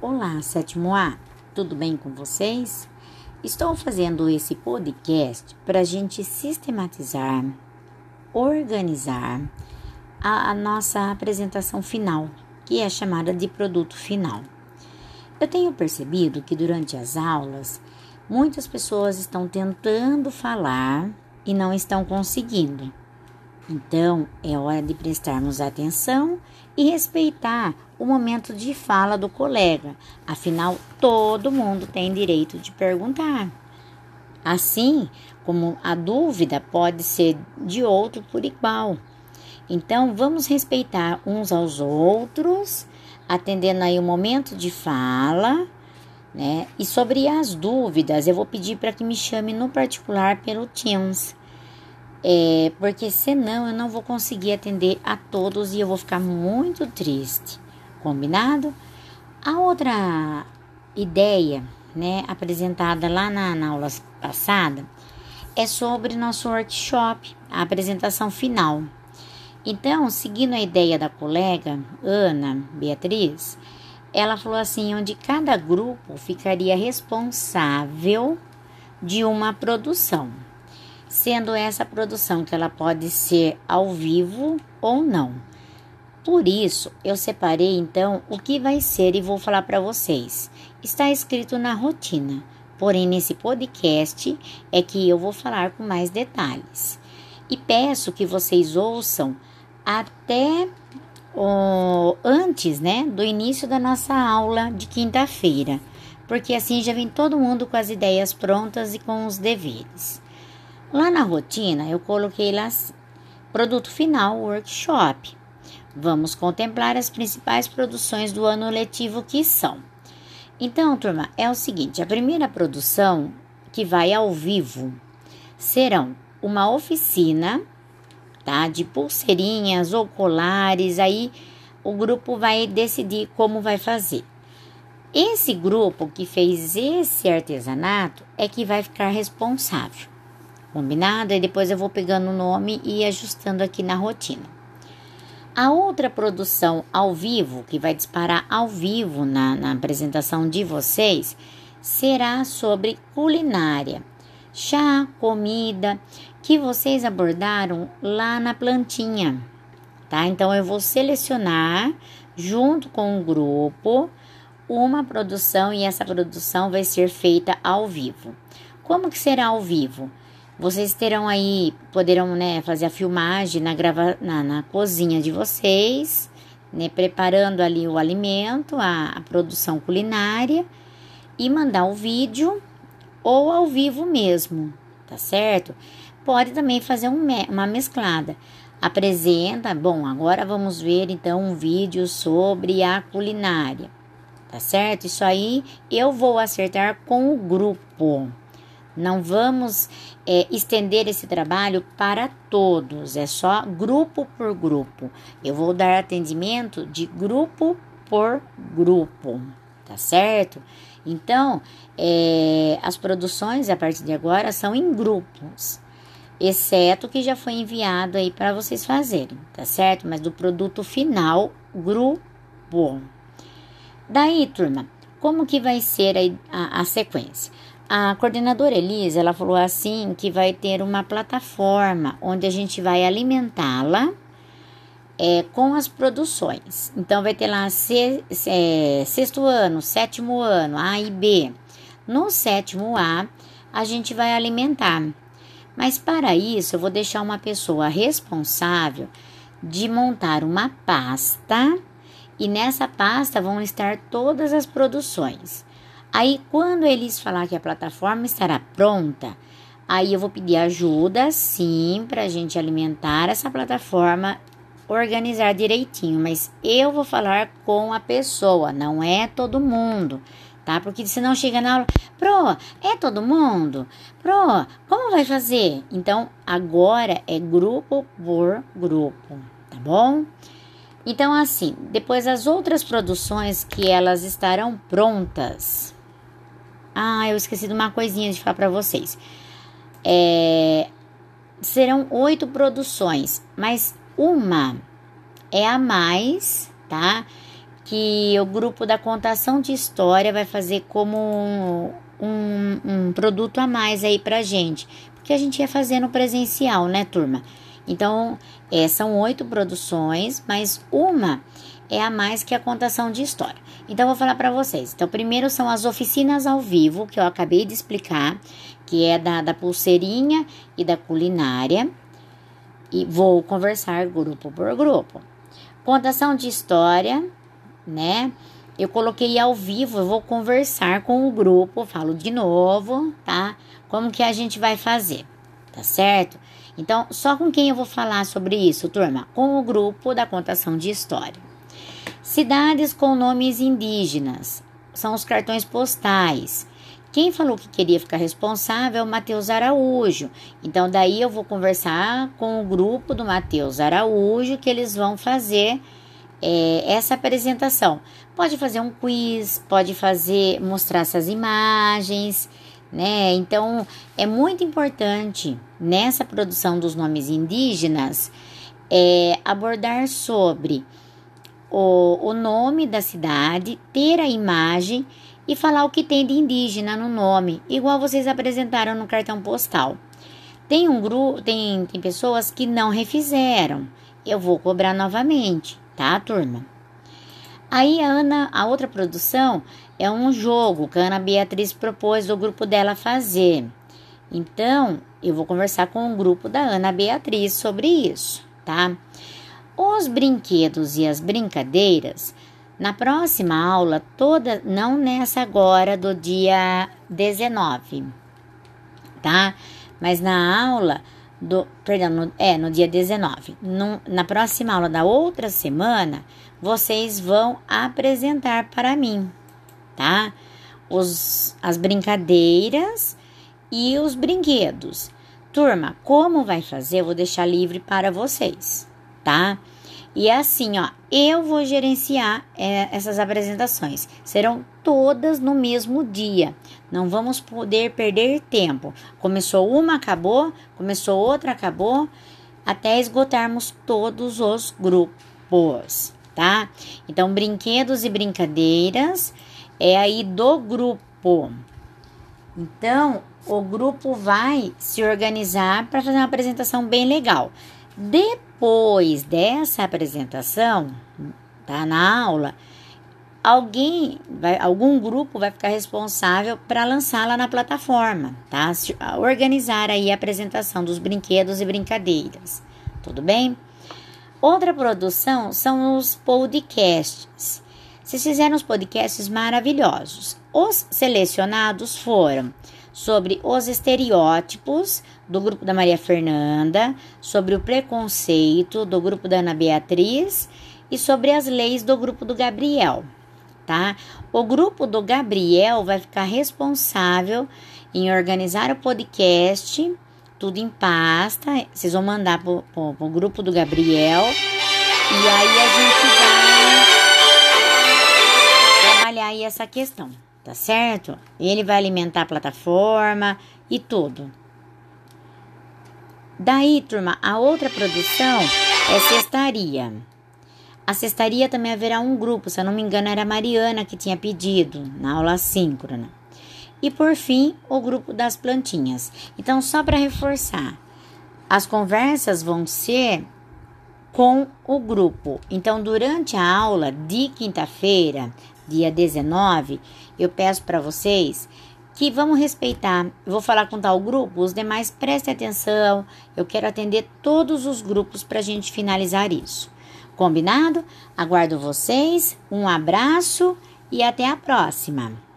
Olá, sétimo A, tudo bem com vocês? Estou fazendo esse podcast para a gente sistematizar, organizar a, a, nossa apresentação final, que é chamada de produto final. Eu tenho percebido que durante as aulas, muitas pessoas estão tentando falar e não estão conseguindo. Então, é hora de prestarmos atenção e respeitar o momento de fala do colega. Afinal, todo mundo tem direito de perguntar. Assim como a dúvida pode ser de outro por igual. Então, vamos respeitar uns aos outros, atendendo aí o momento de fala, né? E sobre as dúvidas, eu vou pedir para que me chame no particular pelo Teams é, porque senão eu não vou conseguir atender a todos e eu vou ficar muito triste. Combinado? A outra ideia, né, apresentada lá na, na aula passada, é sobre nosso workshop, a apresentação final. Então, seguindo a ideia da colega Ana Beatriz, ela falou assim, onde cada grupo ficaria responsável de uma produção sendo essa produção que ela pode ser ao vivo ou não. Por isso, eu separei então o que vai ser e vou falar para vocês. Está escrito na rotina, porém nesse podcast é que eu vou falar com mais detalhes. E peço que vocês ouçam até antes, né, do início da nossa aula de quinta-feira, porque assim já vem todo mundo com as ideias prontas e com os deveres. Lá na rotina, eu coloquei lá produto final workshop. Vamos contemplar as principais produções do ano letivo que são. Então, turma, é o seguinte: a primeira produção que vai ao vivo serão uma oficina, tá? De pulseirinhas ou colares. Aí o grupo vai decidir como vai fazer. Esse grupo que fez esse artesanato é que vai ficar responsável. Combinado? E depois eu vou pegando o nome e ajustando aqui na rotina. A outra produção ao vivo, que vai disparar ao vivo na, na apresentação de vocês, será sobre culinária. Chá, comida, que vocês abordaram lá na plantinha, tá? Então eu vou selecionar junto com o grupo uma produção e essa produção vai ser feita ao vivo. Como que será ao vivo? Vocês terão aí, poderão né, fazer a filmagem na, grava, na, na cozinha de vocês, né, preparando ali o alimento, a, a produção culinária e mandar o vídeo ou ao vivo mesmo, tá certo? Pode também fazer um, uma mesclada. Apresenta, bom, agora vamos ver então um vídeo sobre a culinária, tá certo? Isso aí eu vou acertar com o grupo. Não vamos é, estender esse trabalho para todos, é só grupo por grupo. Eu vou dar atendimento de grupo por grupo, tá certo? Então, é, as produções a partir de agora são em grupos, exceto o que já foi enviado aí para vocês fazerem, tá certo? Mas do produto final, grupo. Daí, turma, como que vai ser a, a, a sequência? A coordenadora Elisa, ela falou assim que vai ter uma plataforma onde a gente vai alimentá-la é, com as produções. Então vai ter lá se, é, sexto ano, sétimo ano, A e B. No sétimo A, a gente vai alimentar. Mas para isso, eu vou deixar uma pessoa responsável de montar uma pasta e nessa pasta vão estar todas as produções. Aí, quando eles falar que a plataforma estará pronta, aí eu vou pedir ajuda, sim, para a gente alimentar essa plataforma, organizar direitinho. Mas eu vou falar com a pessoa, não é todo mundo, tá? Porque senão chega na aula, pro, é todo mundo? Pro, como vai fazer? Então, agora é grupo por grupo, tá bom? Então, assim, depois as outras produções que elas estarão prontas ah, eu esqueci de uma coisinha de falar para vocês. É, serão oito produções, mas uma é a mais, tá? que o grupo da contação de história vai fazer como um, um, um produto a mais aí pra gente, porque a gente ia fazer no presencial, né, turma? Então, é, são oito produções, mas uma é a mais que a contação de história. Então, vou falar para vocês. Então, primeiro são as oficinas ao vivo, que eu acabei de explicar, que é da, da pulseirinha e da culinária. E vou conversar grupo por grupo. Contação de história, né? Eu coloquei ao vivo, eu vou conversar com o grupo, falo de novo, tá? Como que a gente vai fazer, tá certo? Então, só com quem eu vou falar sobre isso, turma? Com o grupo da contação de história. Cidades com nomes indígenas são os cartões postais. Quem falou que queria ficar responsável é o Matheus Araújo. Então, daí eu vou conversar com o grupo do Matheus Araújo que eles vão fazer é, essa apresentação. Pode fazer um quiz, pode fazer, mostrar essas imagens, né? Então, é muito importante nessa produção dos nomes indígenas é, abordar sobre o, o nome da cidade, ter a imagem e falar o que tem de indígena no nome, igual vocês apresentaram no cartão postal. Tem um grupo, tem, tem pessoas que não refizeram. Eu vou cobrar novamente, tá, turma? Aí a Ana, a outra produção é um jogo que a Ana Beatriz propôs do grupo dela fazer. Então, eu vou conversar com o grupo da Ana Beatriz sobre isso, tá? Os brinquedos e as brincadeiras, na próxima aula, toda, não nessa agora do dia 19, tá? Mas na aula do, perdão, no, é, no dia 19. No, na próxima aula da outra semana, vocês vão apresentar para mim, tá? Os, as brincadeiras e os brinquedos. Turma, como vai fazer? Eu vou deixar livre para vocês tá? E é assim, ó, eu vou gerenciar é, essas apresentações. Serão todas no mesmo dia. Não vamos poder perder tempo. Começou uma, acabou. Começou outra, acabou. Até esgotarmos todos os grupos, tá? Então, brinquedos e brincadeiras é aí do grupo. Então, o grupo vai se organizar para fazer uma apresentação bem legal. Depois dessa apresentação, tá na aula, alguém vai, algum grupo vai ficar responsável para lançá-la na plataforma, tá? Organizar aí a apresentação dos brinquedos e brincadeiras. Tudo bem? Outra produção são os podcasts. Vocês fizeram os podcasts maravilhosos. Os selecionados foram sobre os estereótipos do grupo da Maria Fernanda, sobre o preconceito do grupo da Ana Beatriz e sobre as leis do grupo do Gabriel, tá? O grupo do Gabriel vai ficar responsável em organizar o podcast, tudo em pasta. Vocês vão mandar pro, pro, pro grupo do Gabriel e aí a gente vai trabalhar aí essa questão tá certo? Ele vai alimentar a plataforma e tudo. Daí, turma, a outra produção é cestaria. A cestaria também haverá um grupo, se eu não me engano, era a Mariana que tinha pedido na aula síncrona. E por fim, o grupo das plantinhas. Então, só para reforçar, as conversas vão ser com o grupo. Então, durante a aula de quinta-feira, dia 19, eu peço para vocês que vamos respeitar. Vou falar com tal grupo, os demais prestem atenção. Eu quero atender todos os grupos para a gente finalizar isso. Combinado? Aguardo vocês. Um abraço e até a próxima.